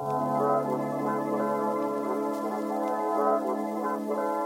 Thank you.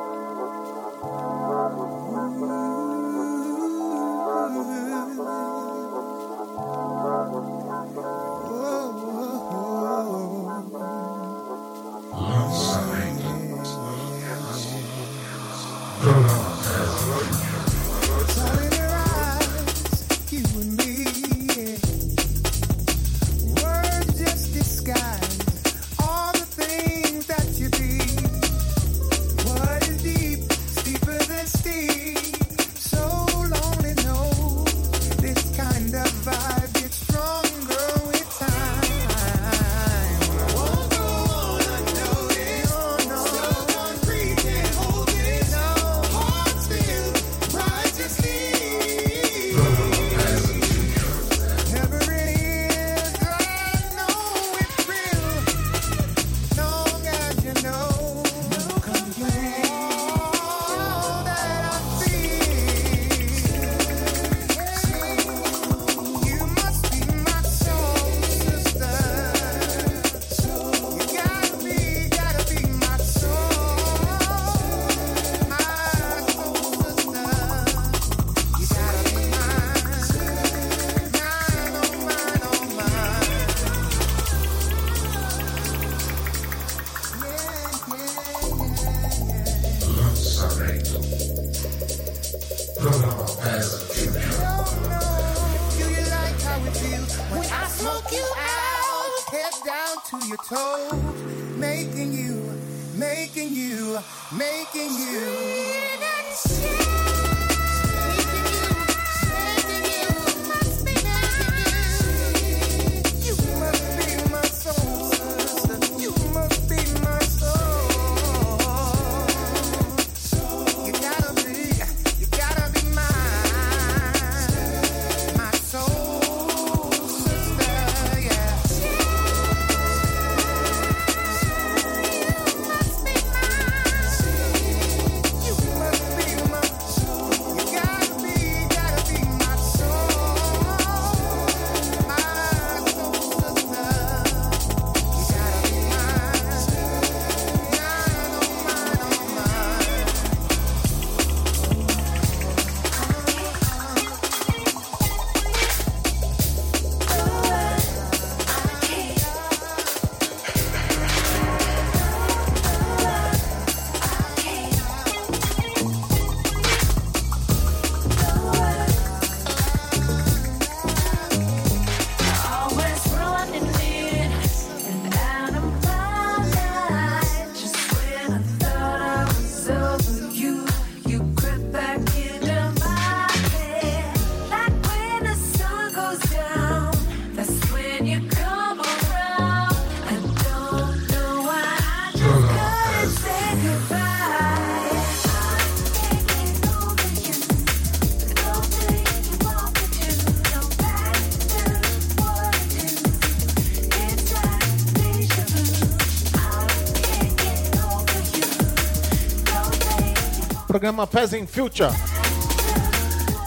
Programa Peasant Future.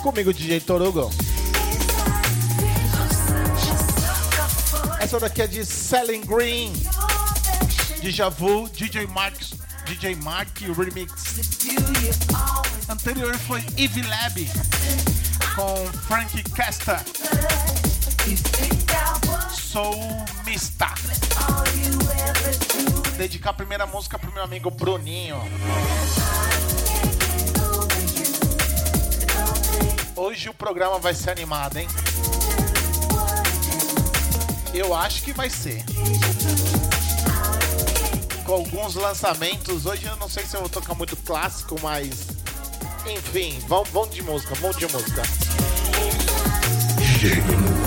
Comigo, DJ Torugo. Essa daqui é de Selling Green. Deja Vu, DJ Mark, DJ Mark Remix. Anterior foi Eve Lab com Frank Casta. Sou Mista. Dedicar a primeira música pro meu amigo Bruninho. Hoje o programa vai ser animado, hein? Eu acho que vai ser. Com alguns lançamentos. Hoje eu não sei se eu vou tocar muito clássico, mas. Enfim, vamos de música, vamos de música. What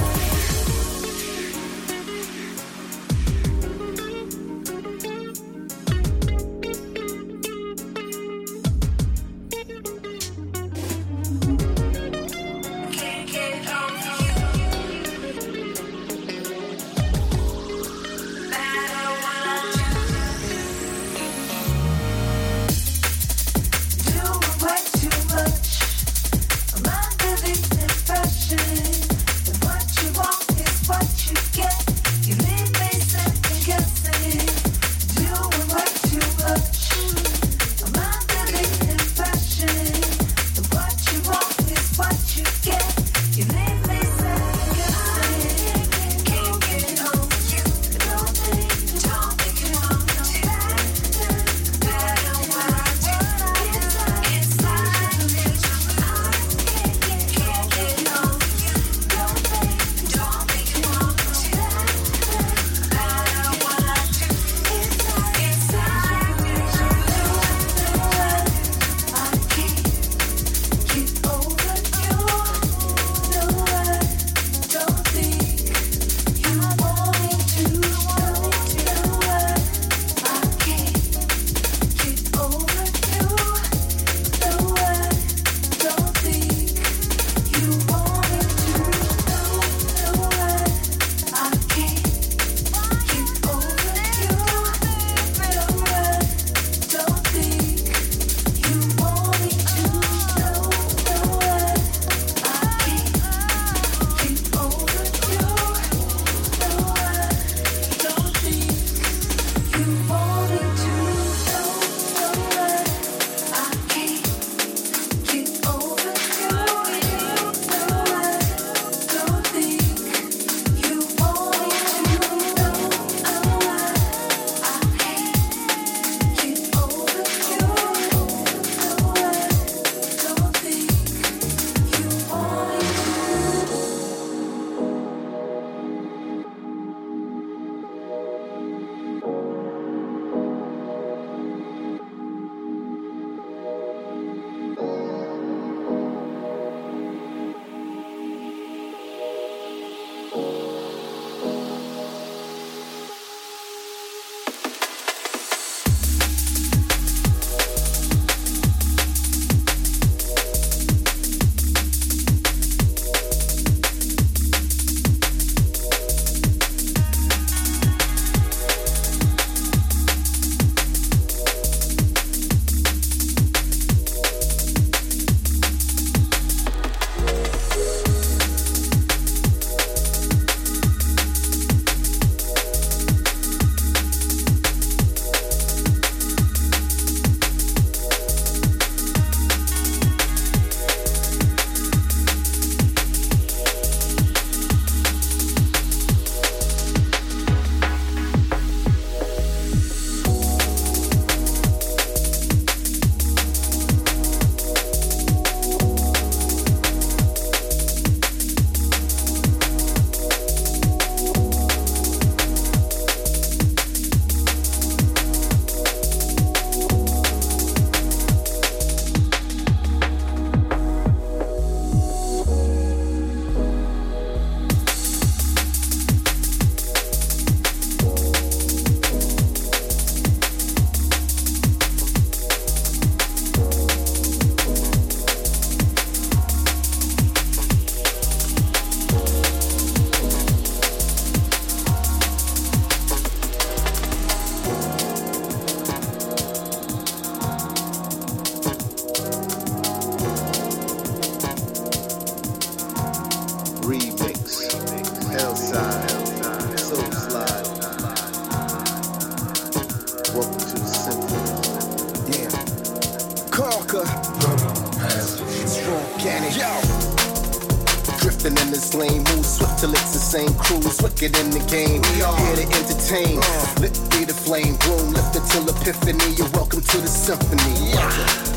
Wicked in the game, we are here to entertain. Uh. Lit be the flame, bloom lifted till epiphany. You're welcome to the symphony. Yeah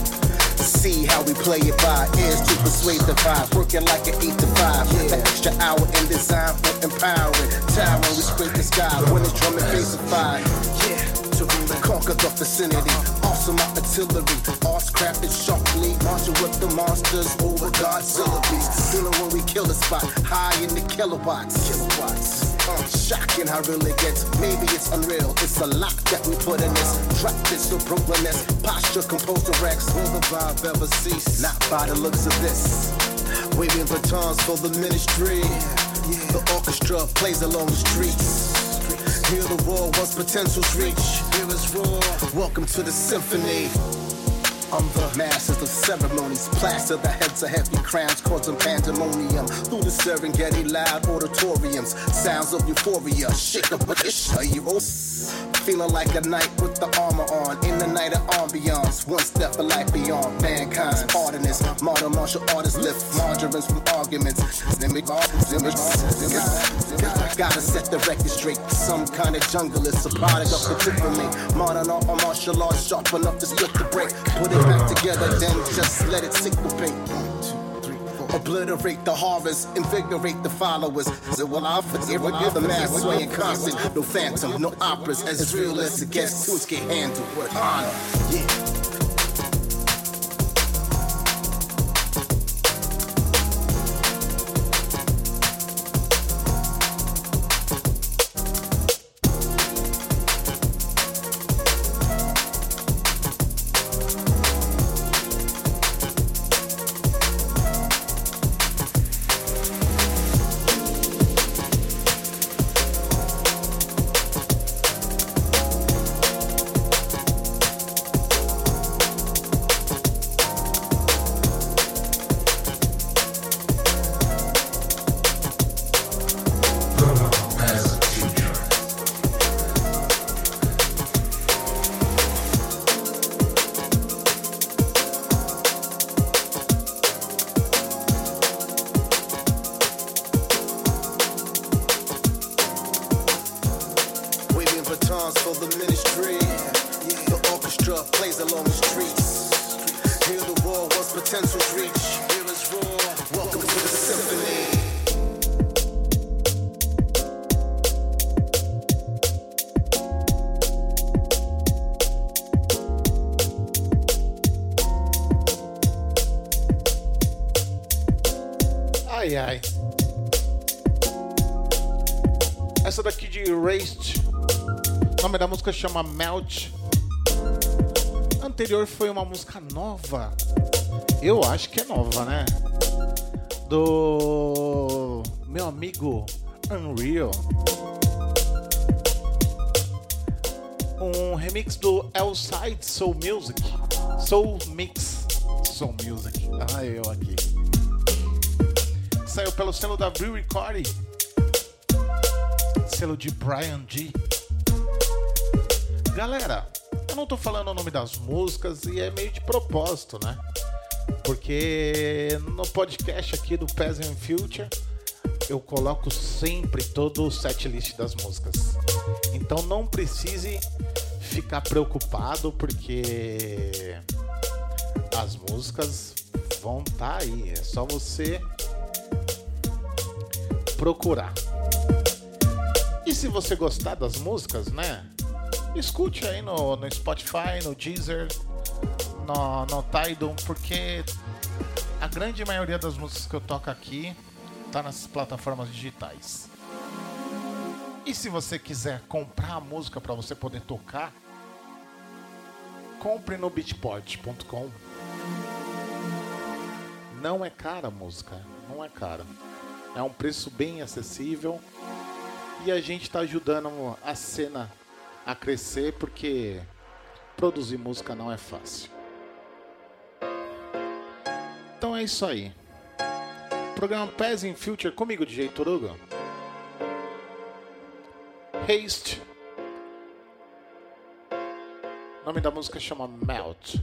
see how we play it by ears to persuade the vibe. Working like an 8 to 5. Yeah. An extra hour in design for empowering. Tower, we scrape the sky when it's drum and bassified. Yeah, to conquer the vicinity. Awesome artillery. Arts crafted sharply. Marching with the monsters over Godzilla beasts. Feeling when we kill the spot. High in the kilowatts. Kilowatts. Shocking how real it gets. Maybe it's unreal. It's a lot that we put in this. Drop this to Brooklynness. Posture composed to Rex. Will the vibe ever cease? Not by the looks of this. Waving batons for the ministry. The orchestra plays along the streets. Hear the roar once potentials reach. Hear us roar. Welcome to the symphony. I'm the masters of ceremonies. Plaster the heads of heavy crowns, causing pandemonium. Through the Serengeti loud auditoriums. Sounds of euphoria. Shake up a. Are you Feeling like a knight with the armor on. In the night of ambiance. One step of life beyond mankind's pardonness. Modern martial artists lift margarines from arguments. Gotta set the record straight. Some kind of jungle is a product of the tip of me. Modern art or martial arts sharp enough to split the break. Put it back together, then just let it sink the paint. Obliterate the harvest, invigorate the followers. So will I forgive the mass swaying constant. No phantom, no operas, as real as it gets. Tunes get handled with honor. Yeah. Música chama Melt. A anterior foi uma música nova. Eu acho que é nova, né? Do meu amigo Unreal. Um remix do Elside Soul Music. Soul Mix. Soul Music. Ah, eu aqui. Saiu pelo selo da Brew Recording. Selo de Brian G. Galera, eu não tô falando o nome das músicas e é meio de propósito, né? Porque no podcast aqui do Peasant Future eu coloco sempre todo o setlist das músicas. Então não precise ficar preocupado porque as músicas vão estar tá aí. É só você procurar. E se você gostar das músicas, né? Escute aí no, no Spotify, no Deezer, no, no Tidal, porque a grande maioria das músicas que eu toco aqui tá nas plataformas digitais. E se você quiser comprar a música para você poder tocar, compre no beatport.com. Não é cara a música, não é cara. É um preço bem acessível e a gente está ajudando a cena a crescer porque produzir música não é fácil. Então é isso aí. Programa Pés in Future comigo, DJ Toruga. Haste. O nome da música chama Melt.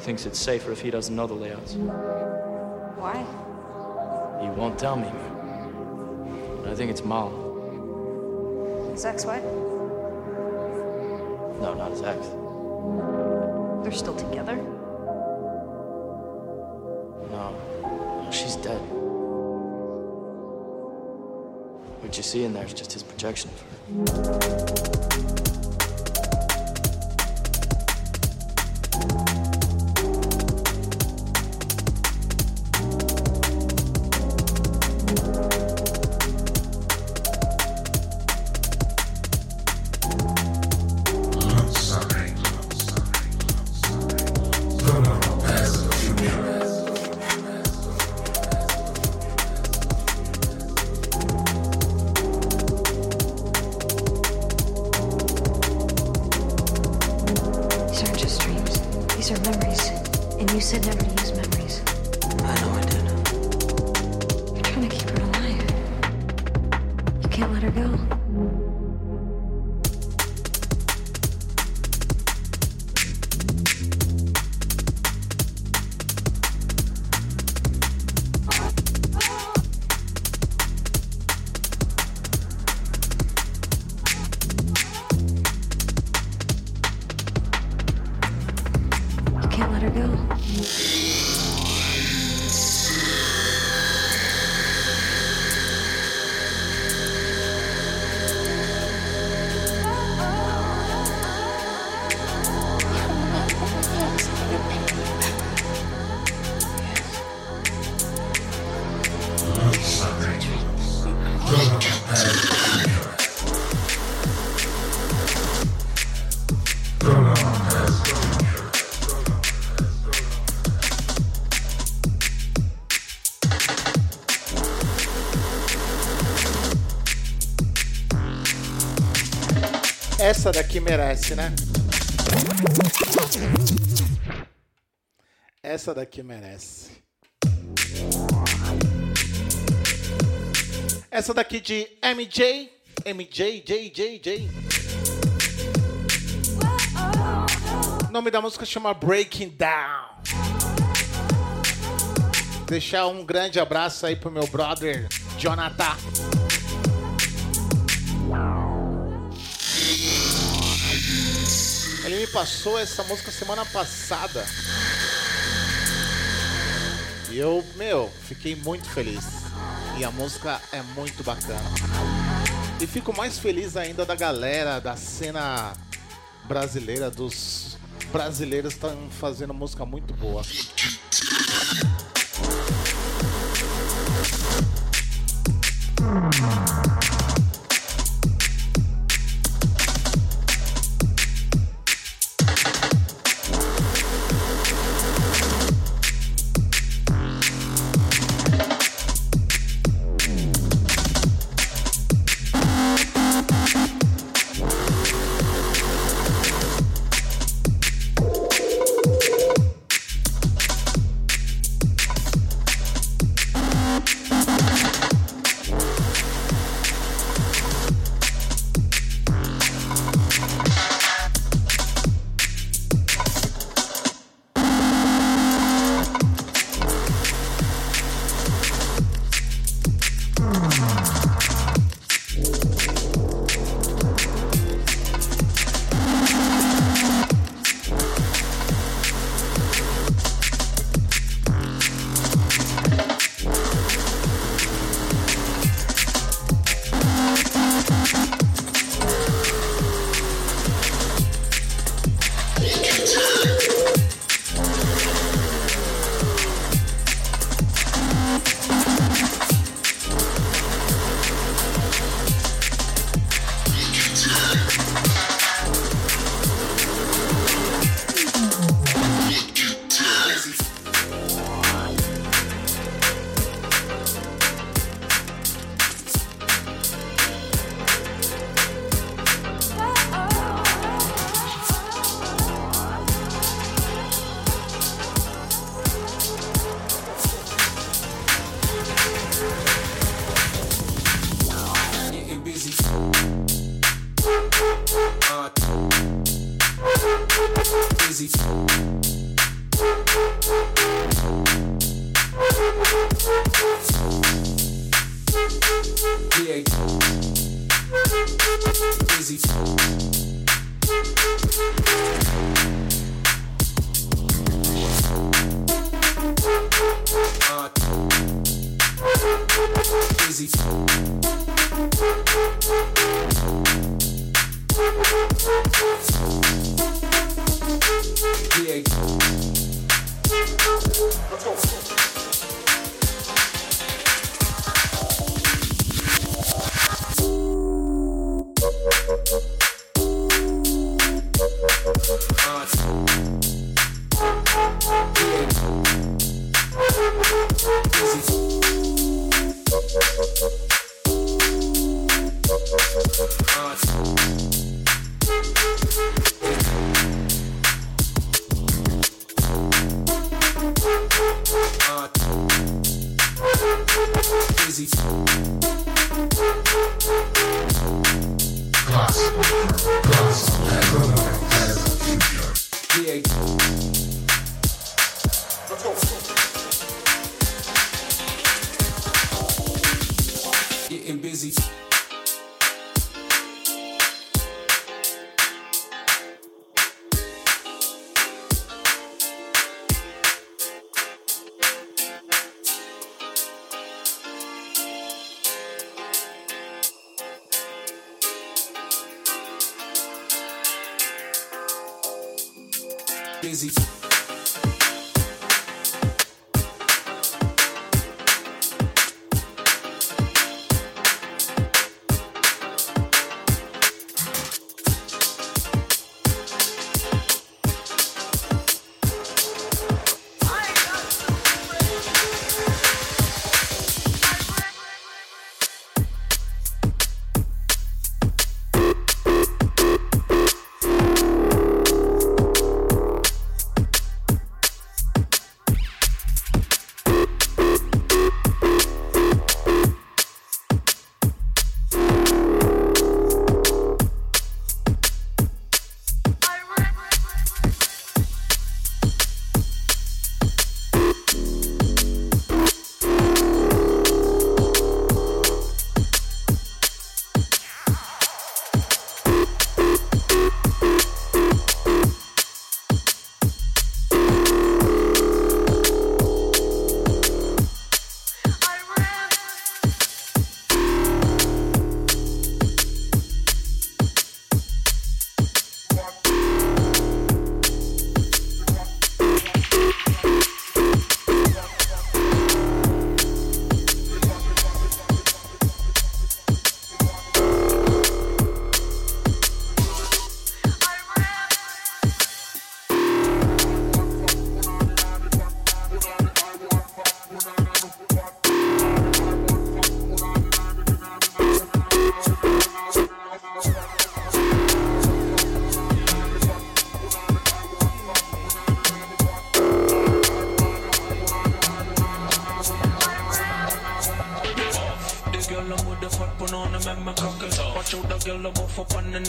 Thinks it's safer if he doesn't know the layouts. Why? He won't tell me. But I think it's Mal. His ex-wife? No, not his ex. They're still together? No. No, she's dead. What you see in there is just his projection of her. Essa daqui merece, né? Essa daqui merece. Essa daqui de MJ. MJ, J, J, J. O nome da música chama Breaking Down. Deixar um grande abraço aí pro meu brother Jonathan. Passou essa música semana passada. E eu, meu, fiquei muito feliz. E a música é muito bacana. E fico mais feliz ainda da galera da cena brasileira, dos brasileiros estão fazendo música muito boa.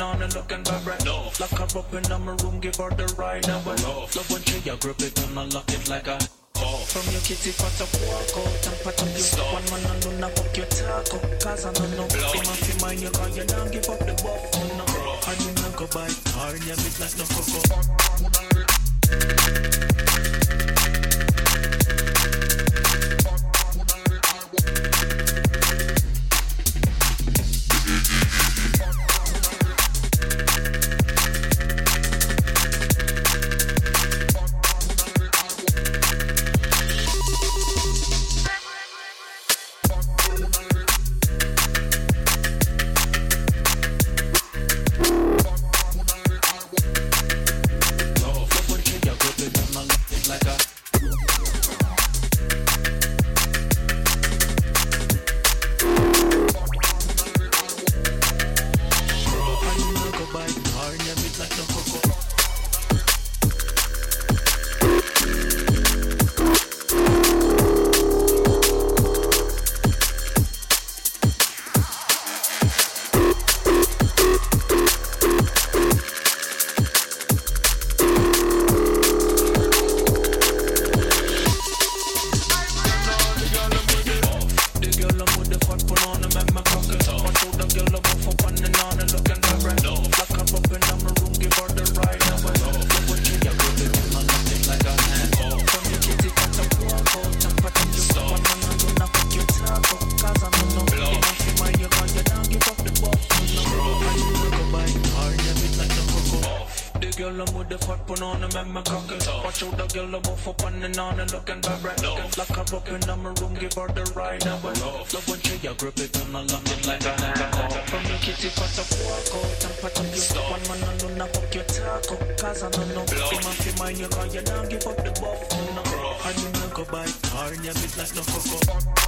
On and on and looking vibrant Lock her up in my room, give her the ride now but Love when she grip it and unlock it like a From your kitty pot up, walk out and pat up your One man and none up your talk Cause I don't know. Him off your mind you cause you don't give up the buff oh, no. And you not go buy car in your midnight no cocoa girl I'm off up on and on and looking bad right. Lock her up in my room, give her the ride. Now I love, love when she a grip it and I lock it like a hand. From me kitty fat up, walk out and pat up your stuff. One man alone, I fuck your up. Cause I don't know. See my fi mind you cause you now give up the buff. No. And you know go by car and you miss like no cocoa.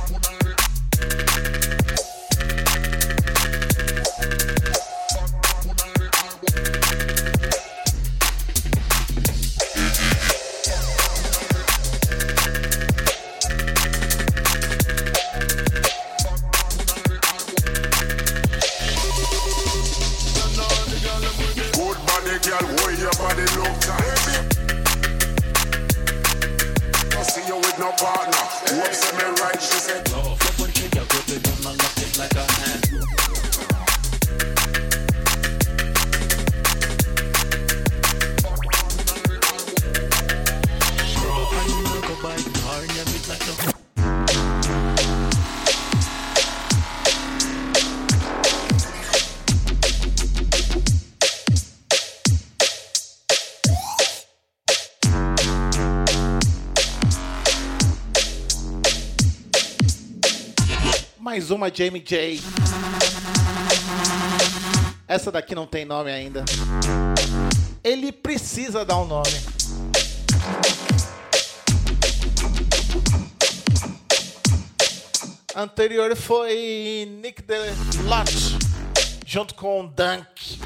Mais uma Jamie J. Essa daqui não tem nome ainda. Ele precisa dar um nome. Anterior foi Nick DeLotte junto com Dunk.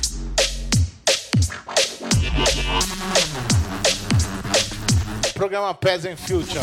Programa Peasant Future.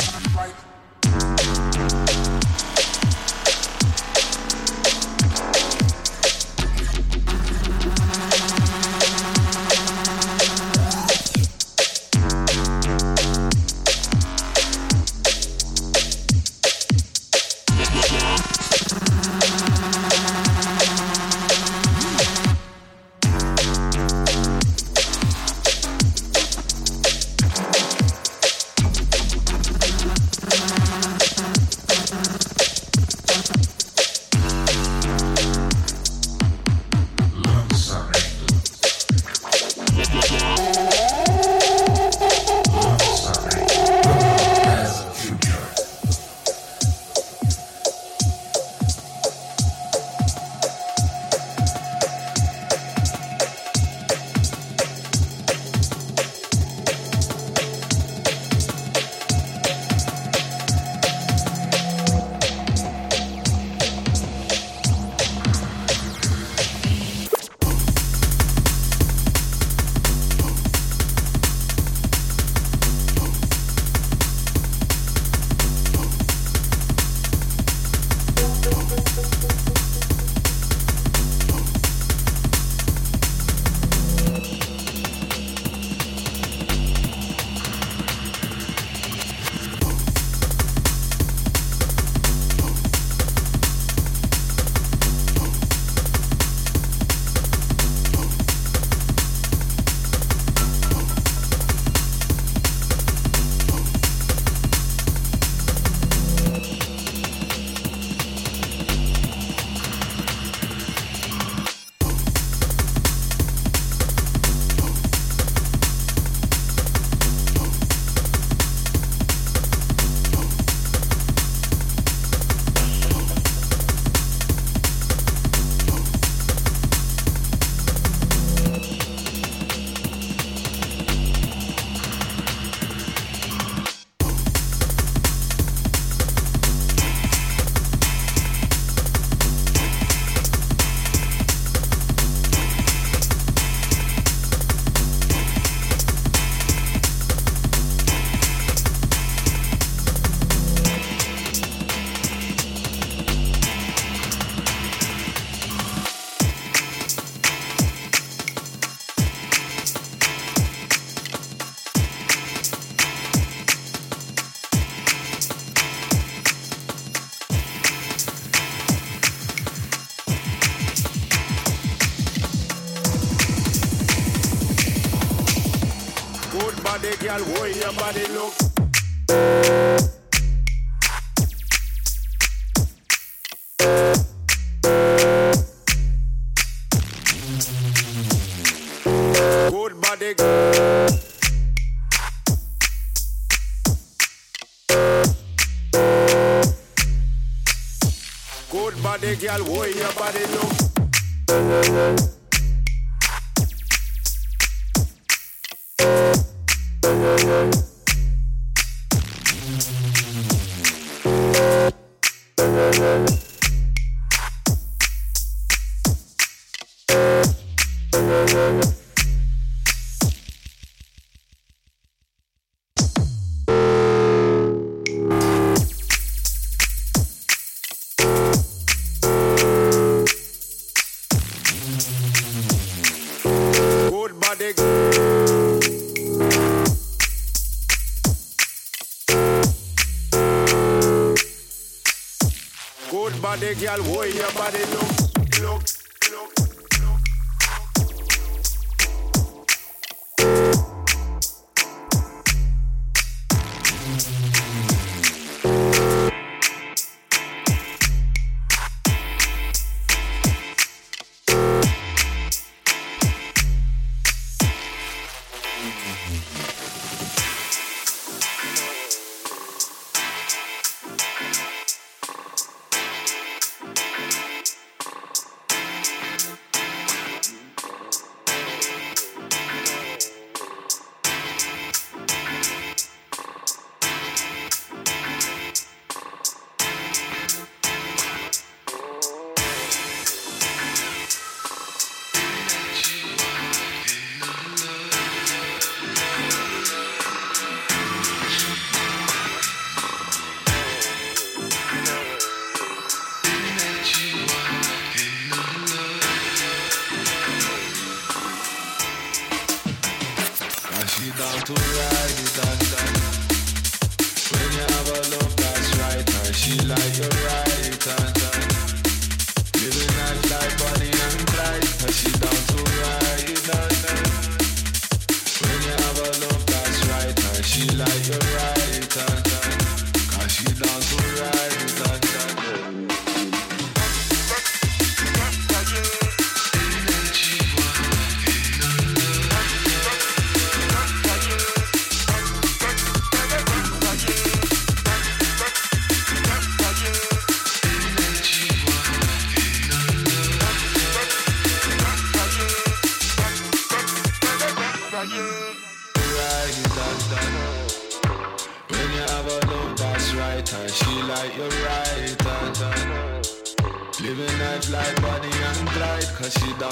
girl, where your body look?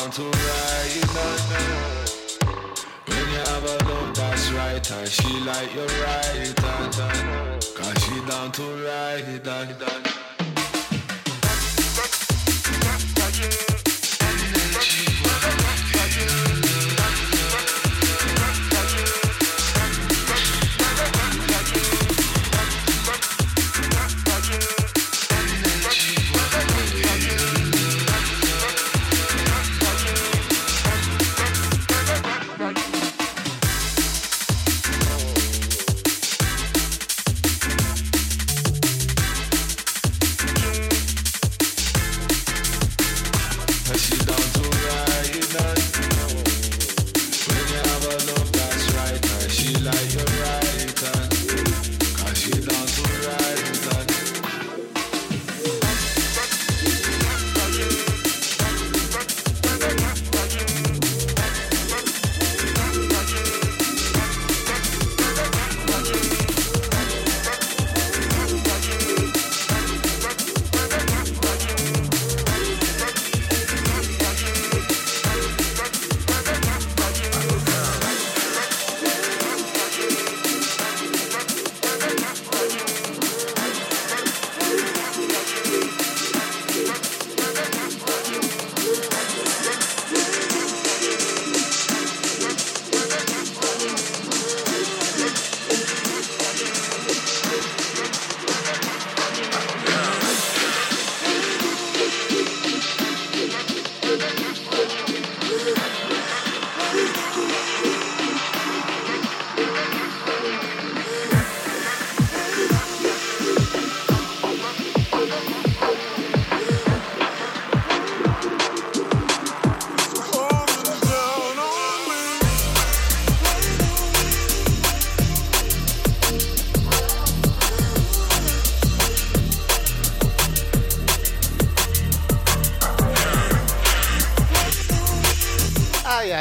down to right. Uh, when you have a love that's right, and she like your right, uh, uh, cause she down to right.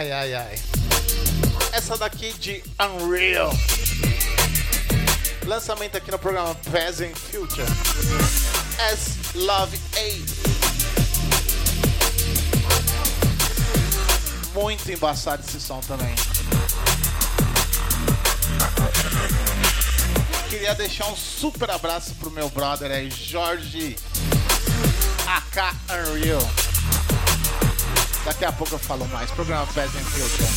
Ai, ai, ai. Essa daqui de Unreal. Lançamento aqui no programa Present Future. As Love 8. Muito embaçado esse som também. Queria deixar um super abraço pro meu brother aí, Jorge AK Unreal. Daqui a pouco eu falo mais. Programa Present Future.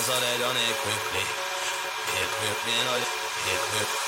so they done it quickly. It, hit, it, know.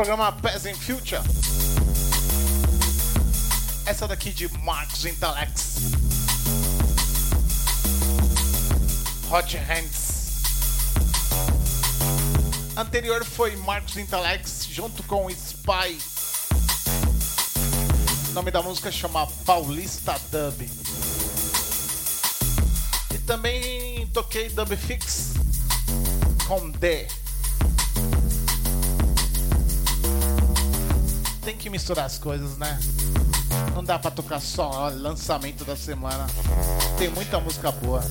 Programa Peasant Future. Essa daqui de Marcos Intelex. Hot Hands. Anterior foi Marcos Intelex junto com Spy. O nome da música chama Paulista Dub. E também toquei Dub Fix com D. misturar as coisas, né? Não dá pra tocar só lançamento da semana. Tem muita música boa.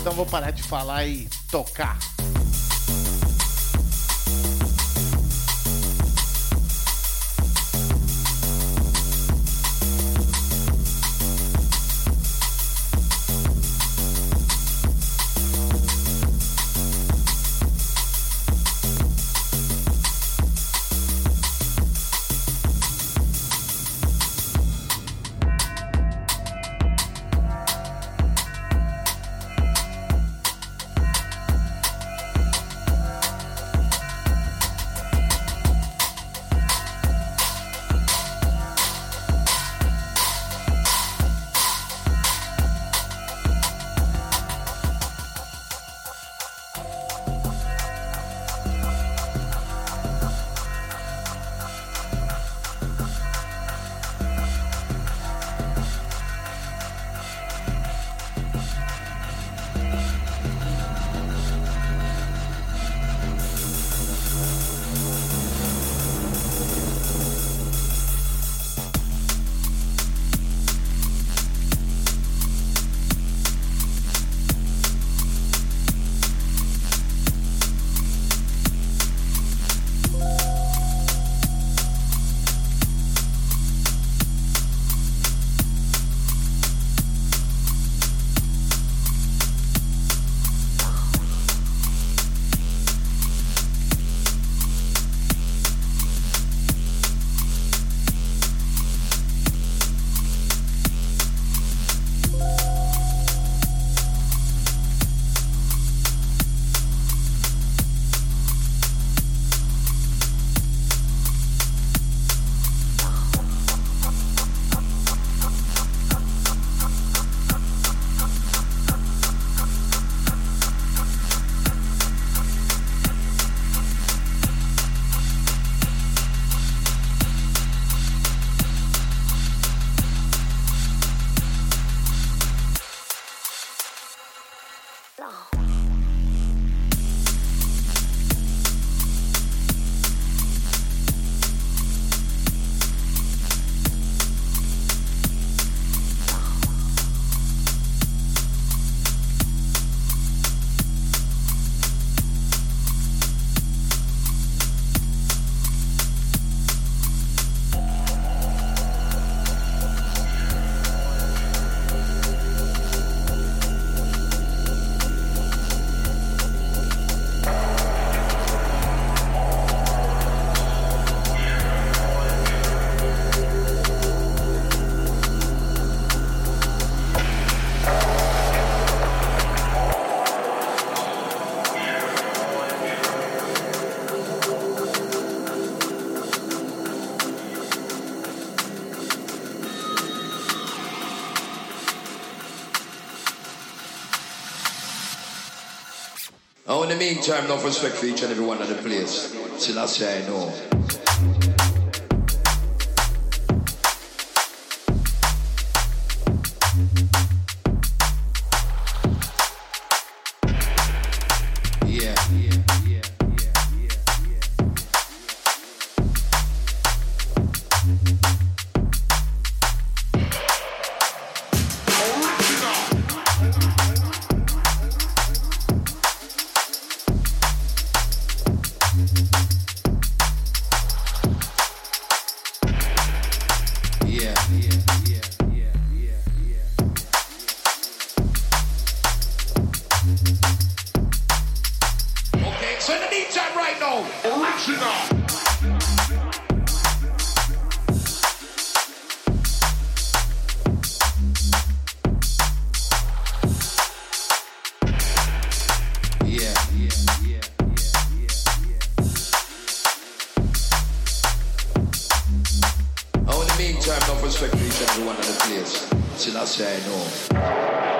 Então vou parar de falar e tocar. In the meantime, enough respect for each and every one of the place. Till I say I know. Respect each and every one of the place. Still I say I know.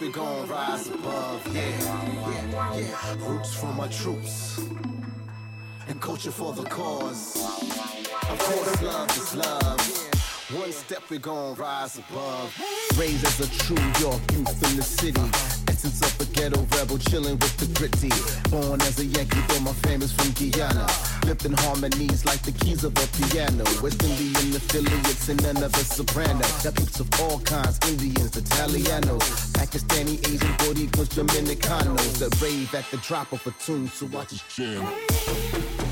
We gon' rise above. Yeah, yeah, yeah. Roots for my troops and culture for the cause. Of course, love is love. One step we gon' rise above. Raised as a true York youth in the city. Essence of a ghetto rebel, chilling with the gritty. Born as a Yankee, though my fame is from Guyana. Lifting harmonies like the keys of a piano. West Indian affiliates and none of a soprano. Got peeps of all kinds, Indians, Italianos, Pakistani, Asian, Boricuas, Dominicanos. That rave at the drop of a tune, so watch us jam.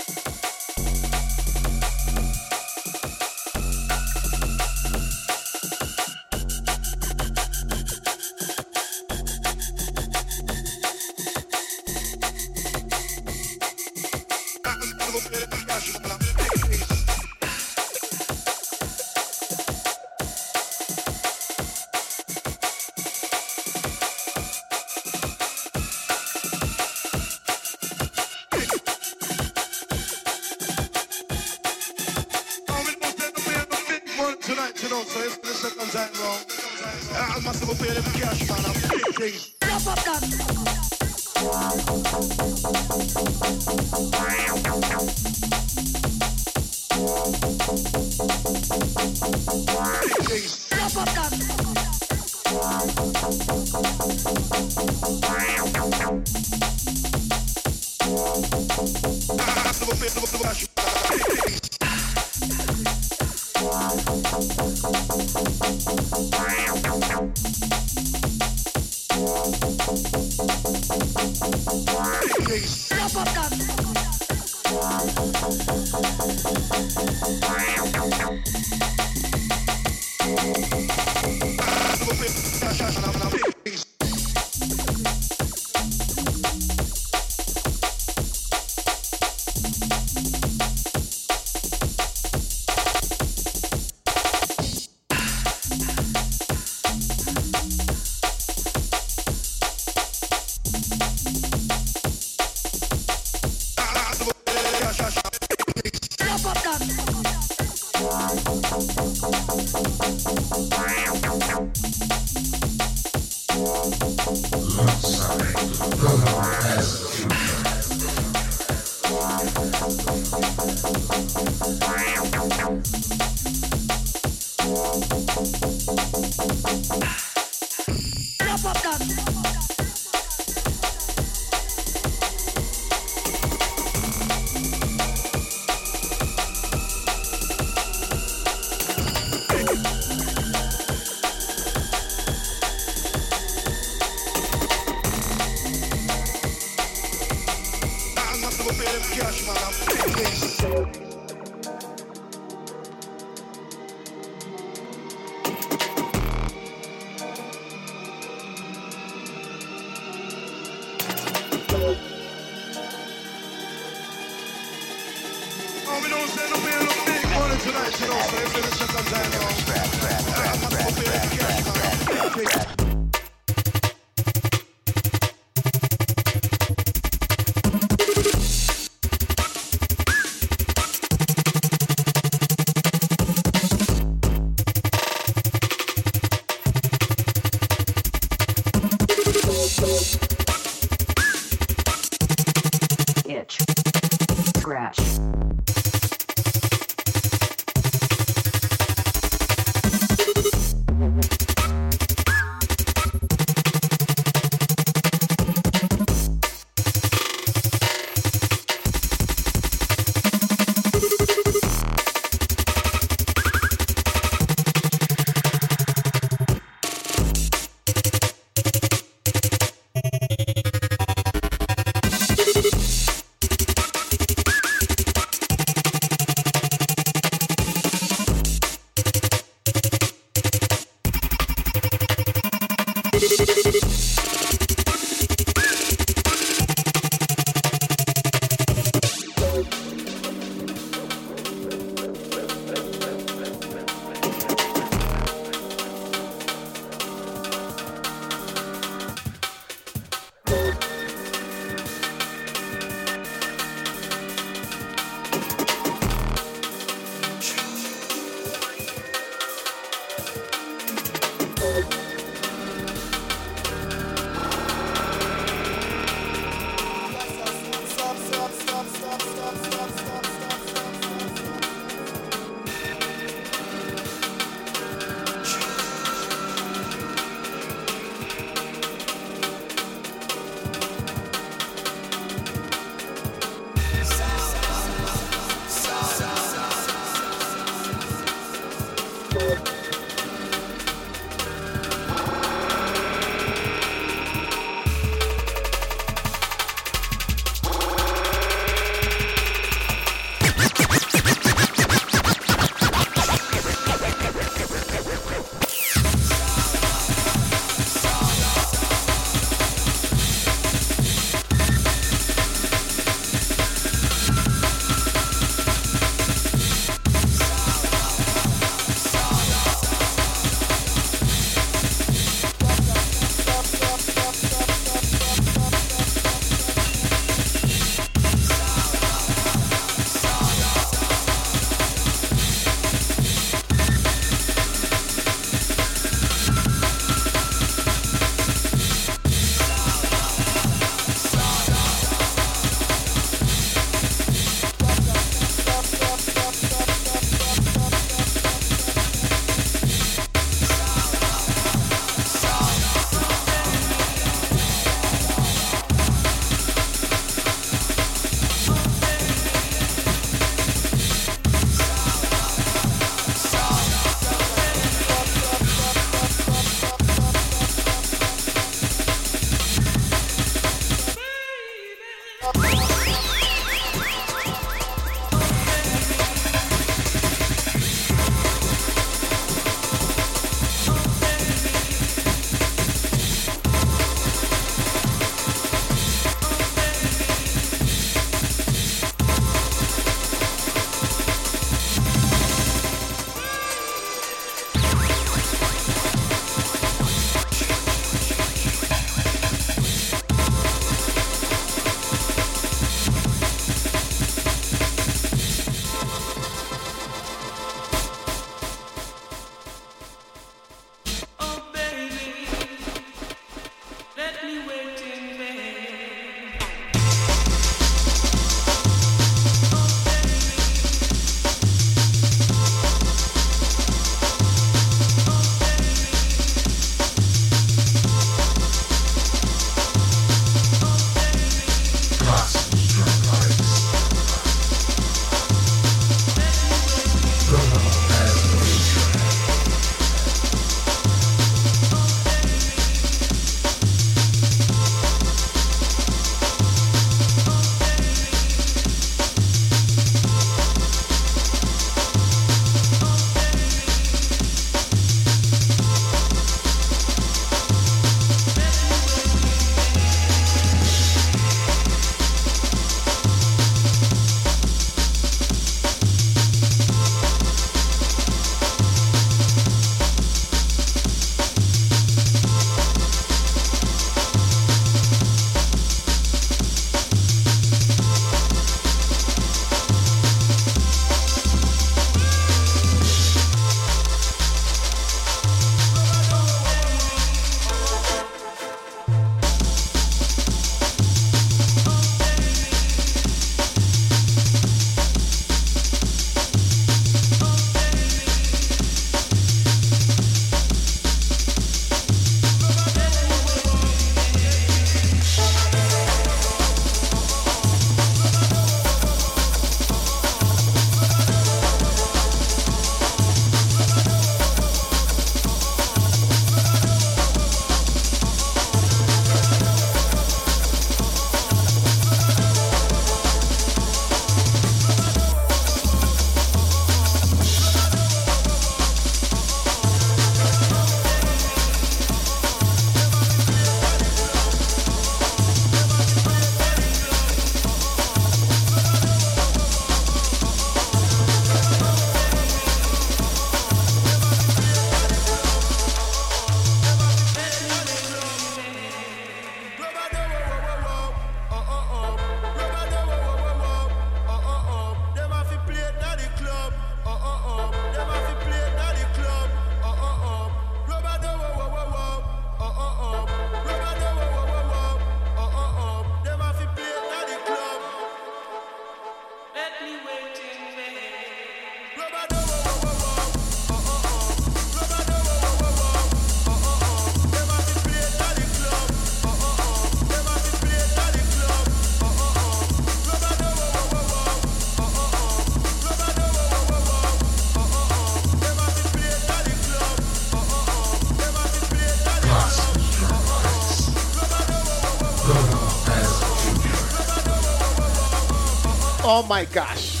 Oh my gosh.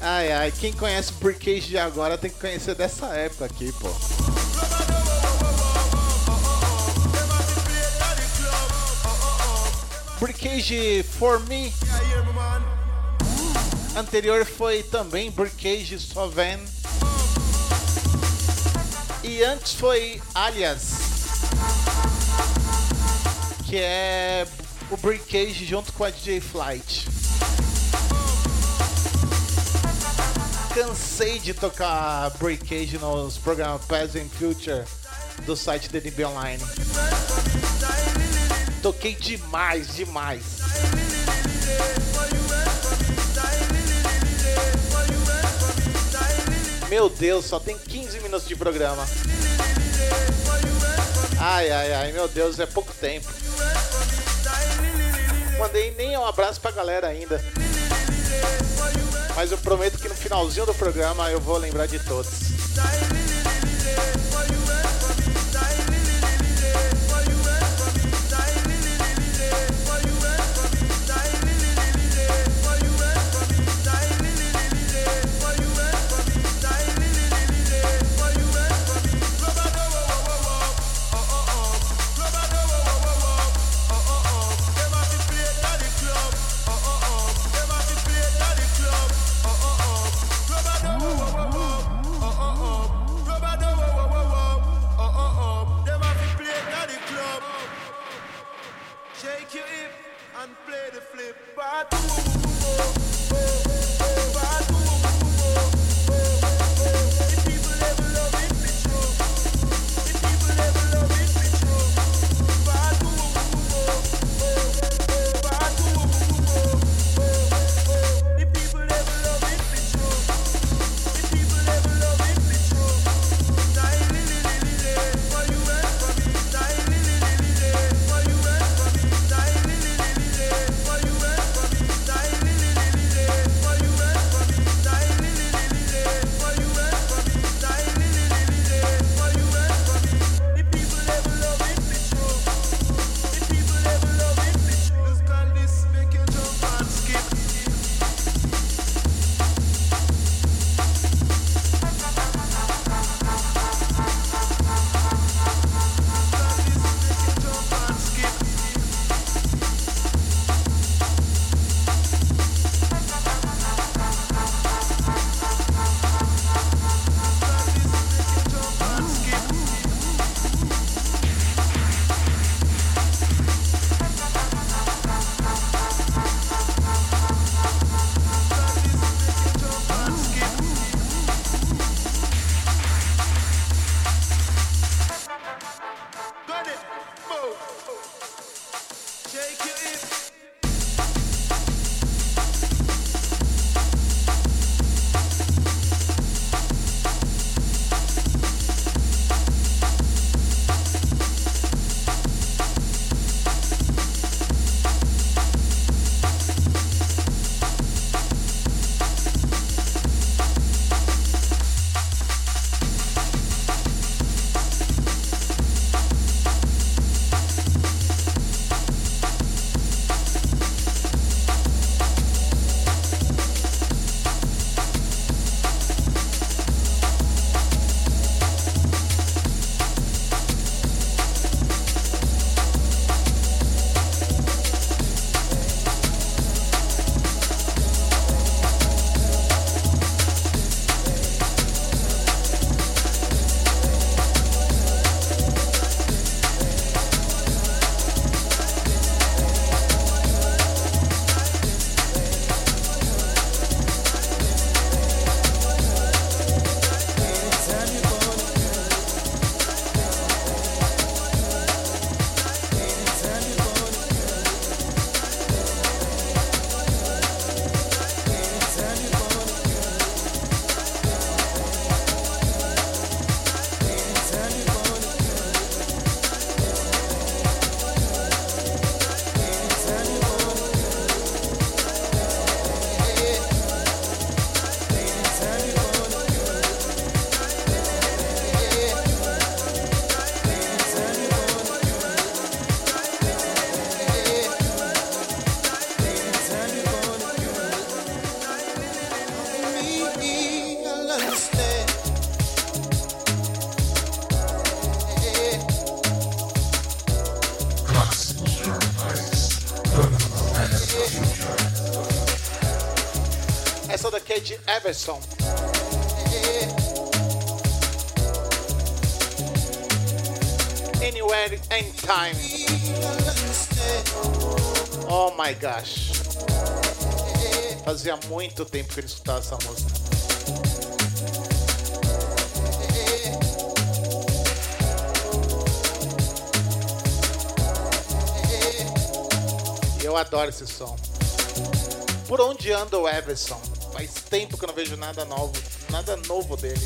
Ai, ai, quem conhece o Brickage de agora tem que conhecer dessa época aqui, pô. Brickage For Me. Anterior foi também Brickage Soven. E antes foi Alias. Que é o Brickage junto com a DJ Flight. Cansei de tocar Breakage nos programas Past and Future do site da NB Online. Toquei demais, demais. Meu Deus, só tem 15 minutos de programa. Ai, ai, ai, meu Deus, é pouco tempo. Mandei nem um abraço pra galera ainda. Mas eu prometo que no finalzinho do programa eu vou lembrar de todos. Essa daqui é de Everson. Anywhere, anytime. Oh my gosh. Fazia muito tempo que não escutava essa música. Eu adoro esse som. Por onde anda o Everson? Faz tempo que eu não vejo nada novo, nada novo dele.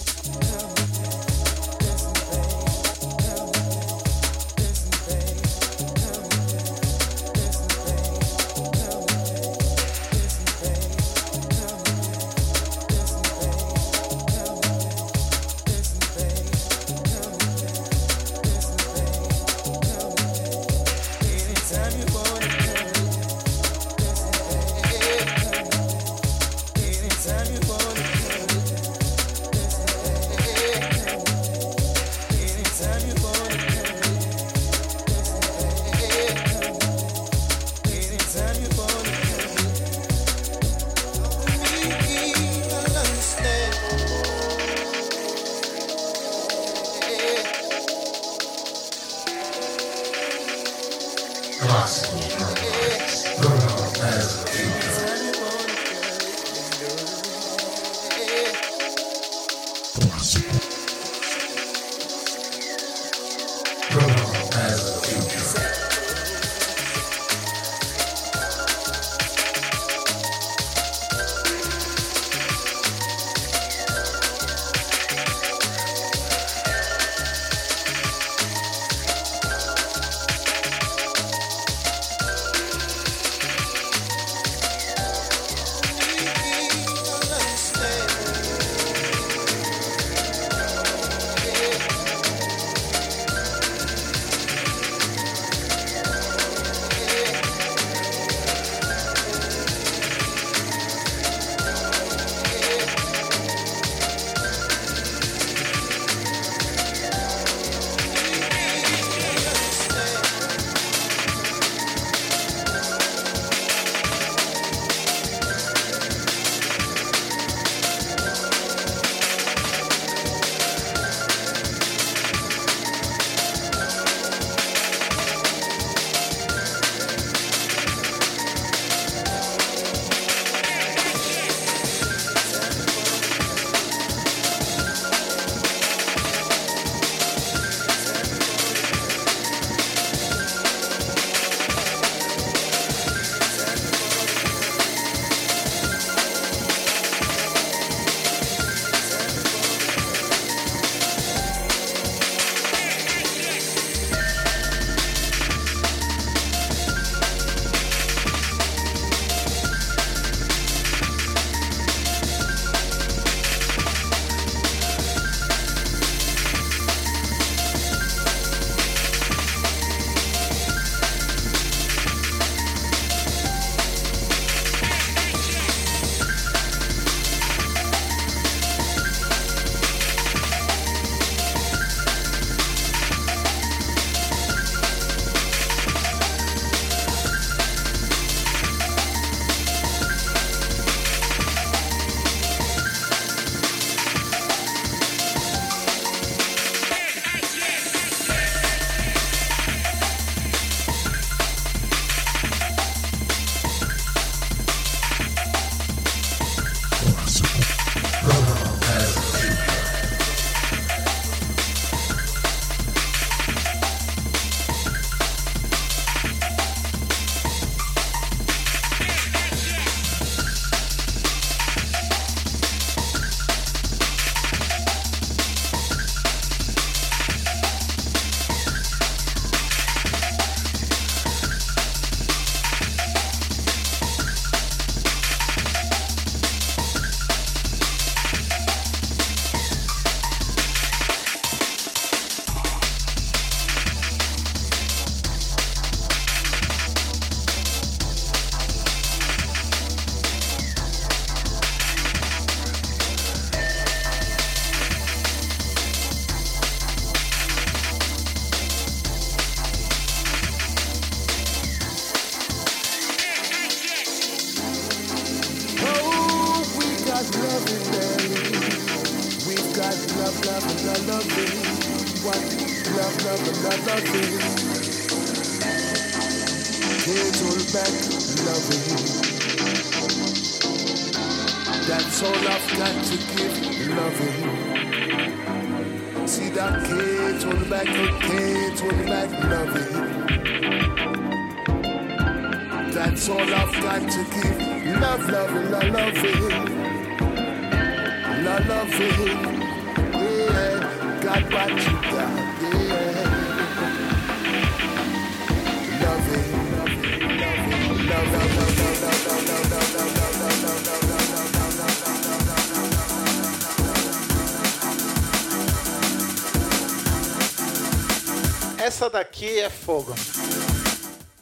Essa daqui é fogo.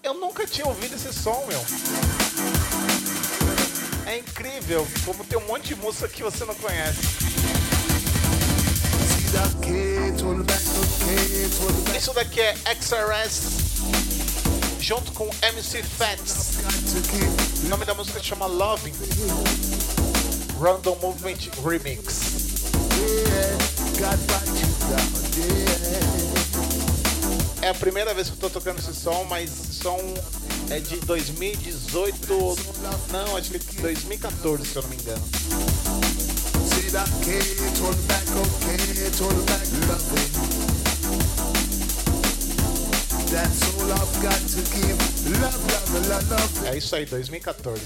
Eu nunca tinha ouvido esse som, meu. É incrível como tem um monte de música que você não conhece. Isso daqui é XRS junto com MC Fats. O nome da música chama Loving. Random Movement Remix. É a primeira vez que eu tô tocando esse som, mas esse som é de 2018. Não, acho que é 2014, se eu não me engano. É isso aí, 2014.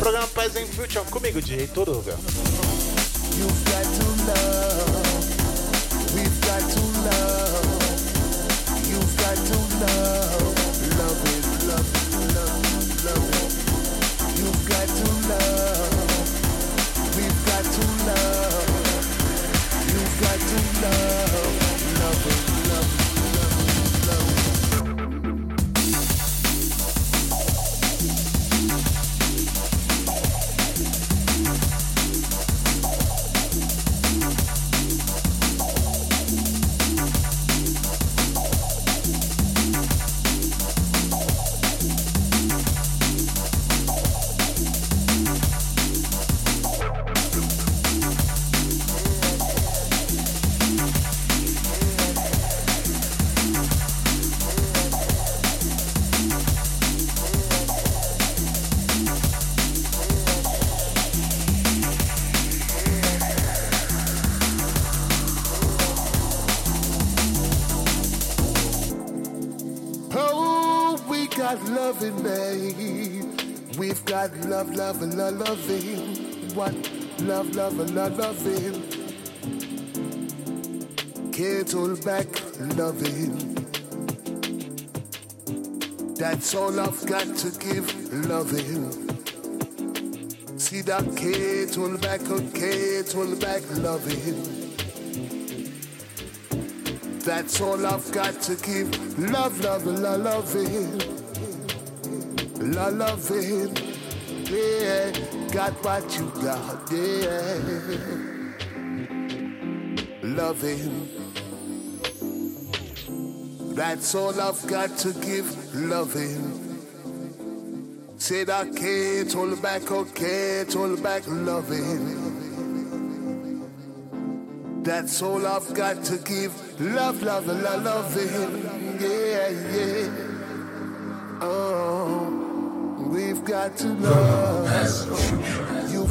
Programa Pés em Future comigo, DJ Toruga. You've got to love. Love, love, and love, loving. Can't hold back loving. That's all I've got to give loving. See that can't hold back, oh, can't hold back loving. That's all I've got to give. Love, love, love, loving. Love, loving. Yeah, got what you got. Yeah. Loving. That's all I've got to give. Loving. Said I can't hold back, oh, can't hold back loving. That's all I've got to give. Love, love, love, loving. Yeah, yeah. Oh, we've got to love.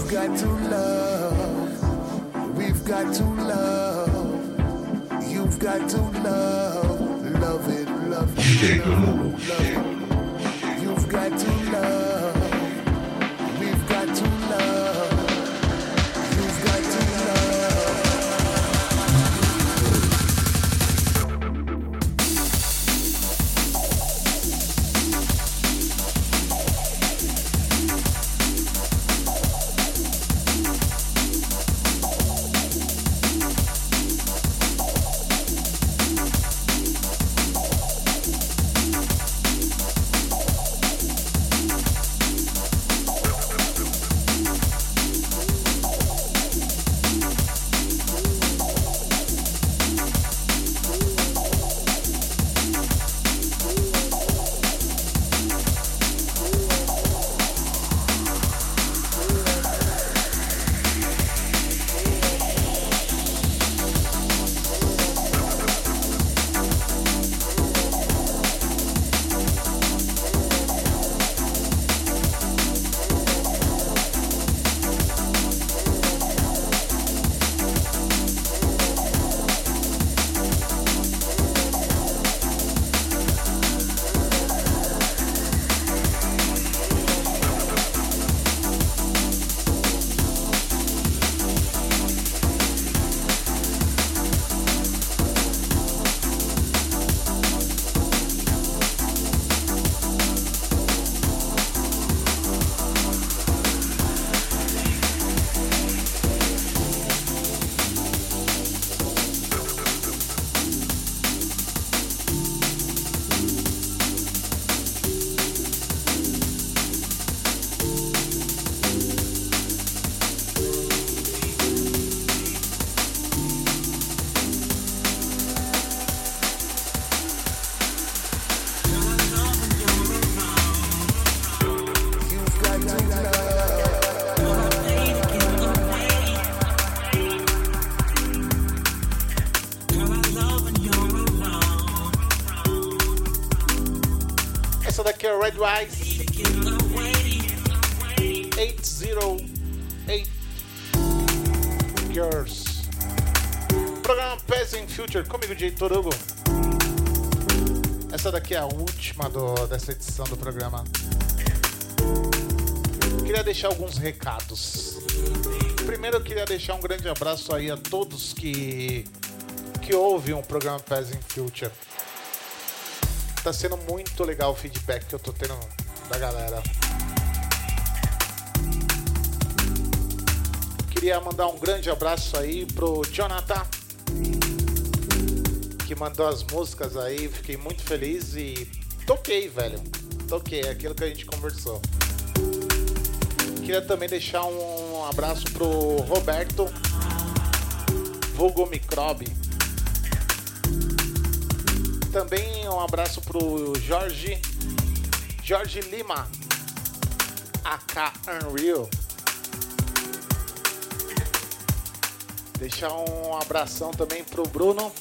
You've got to love. We've got to love. You've got to love. Love it, love it, love it, love it. You've got to daqui é o Red Wise 808 Girls. Programa Peasant Future comigo, Jay Torugo. Essa daqui é a última do, dessa edição do programa. Queria deixar alguns recados. Primeiro eu queria deixar um grande abraço aí a todos que que ouvem o programa Peasant Future. Tá sendo muito legal o feedback que eu tô tendo da galera. Queria mandar um grande abraço aí pro Jonathan, que mandou as músicas aí. Fiquei muito feliz e toquei, velho. Toquei, é aquilo que a gente conversou. Queria também deixar um abraço pro Roberto, vulgo Microbe. Também um abraço pro Jorge, Jorge Lima, AK Unreal. Deixar um abração também pro Bruno.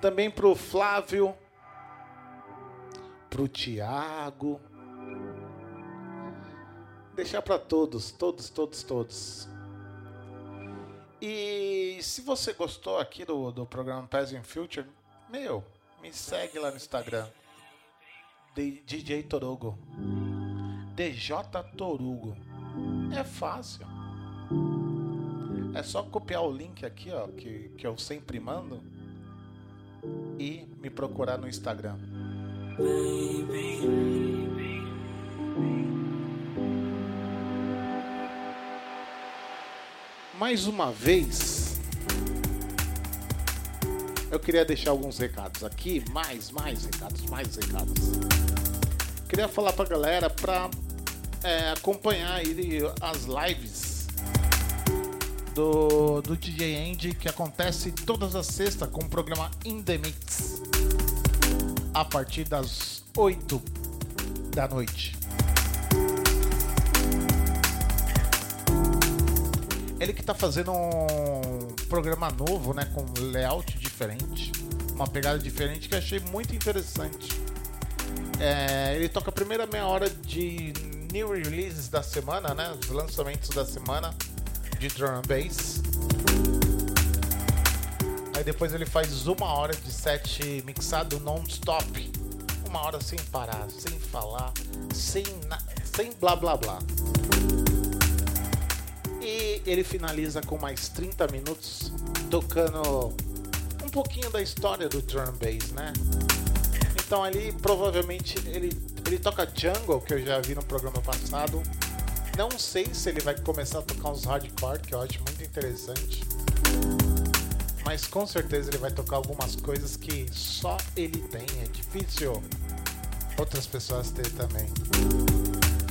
Também pro Flávio, pro Tiago. Deixar para todos, todos, todos, todos. E se você gostou aqui do, do programa Peasant Future, meu, me segue lá no Instagram. DJ Torugo. DJ Torugo. É fácil. É só copiar o link aqui, ó, que, que eu sempre mando e me procurar no Instagram. Mais uma vez, eu queria deixar alguns recados aqui, mais, mais recados, mais recados. Queria falar pra galera pra é, acompanhar aí as lives do, do DJ Andy que acontece todas as sextas com o programa In The Mix a partir das 8 da noite. Ele que tá fazendo um programa novo, né, com layout diferente, uma pegada diferente que eu achei muito interessante. É, ele toca a primeira meia hora de new releases da semana, né, os lançamentos da semana de drum and bass. Aí depois ele faz uma hora de set mixado non-stop, uma hora sem parar, sem falar, sem sem blá blá blá. E ele finaliza com mais 30 minutos tocando um pouquinho da história do drum bass, né? Então ali provavelmente ele, ele toca jungle, que eu já vi no programa passado. Não sei se ele vai começar a tocar uns hardcore, que eu acho muito interessante. Mas com certeza ele vai tocar algumas coisas que só ele tem. É difícil outras pessoas ter também.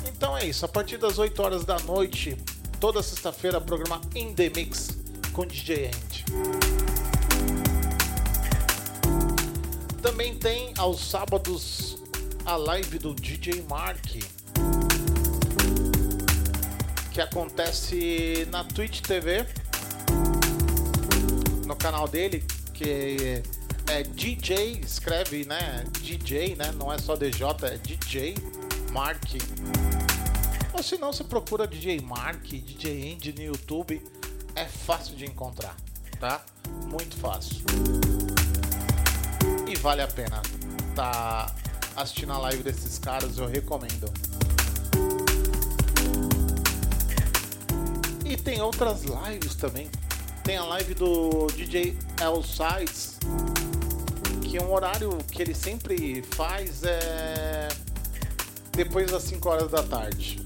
Então é isso. A partir das 8 horas da noite, toda sexta-feira, programa In The Mix com DJ End. Também tem aos sábados a live do DJ Mark, que acontece na Twitch TV, no canal dele, que é DJ, escreve, né? DJ, né? Não é só DJ, é DJ Mark. Ou se não, você procura DJ Mark, DJ Andy no YouTube, é fácil de encontrar, tá? Muito fácil. E vale a pena tá assistindo a live desses caras, eu recomendo. E tem outras lives também. Tem a live do DJ El que é um horário que ele sempre faz é depois das 5 horas da tarde.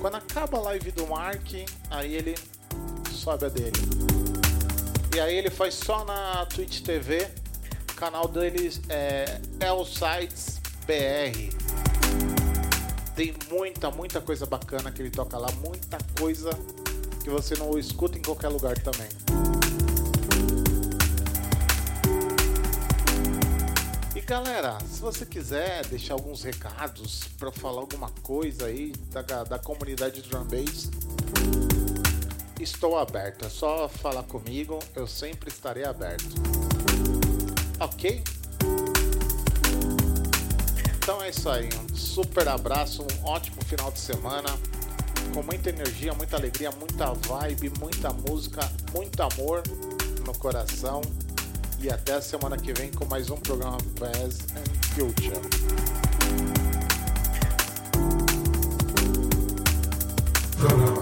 Quando acaba a live do Mark, aí ele sobe a dele. E aí ele faz só na Twitch TV. O canal deles é El Sites BR. Tem muita, muita coisa bacana que ele toca lá, muita coisa que você não escuta em qualquer lugar também. Galera, se você quiser deixar alguns recados para falar alguma coisa aí da, da comunidade Drum Bass, estou aberto. É só falar comigo, eu sempre estarei aberto. Ok? Então é isso aí. Um super abraço, um ótimo final de semana. Com muita energia, muita alegria, muita vibe, muita música, muito amor no coração. E até a semana que vem com mais um programa Past and Future. Programa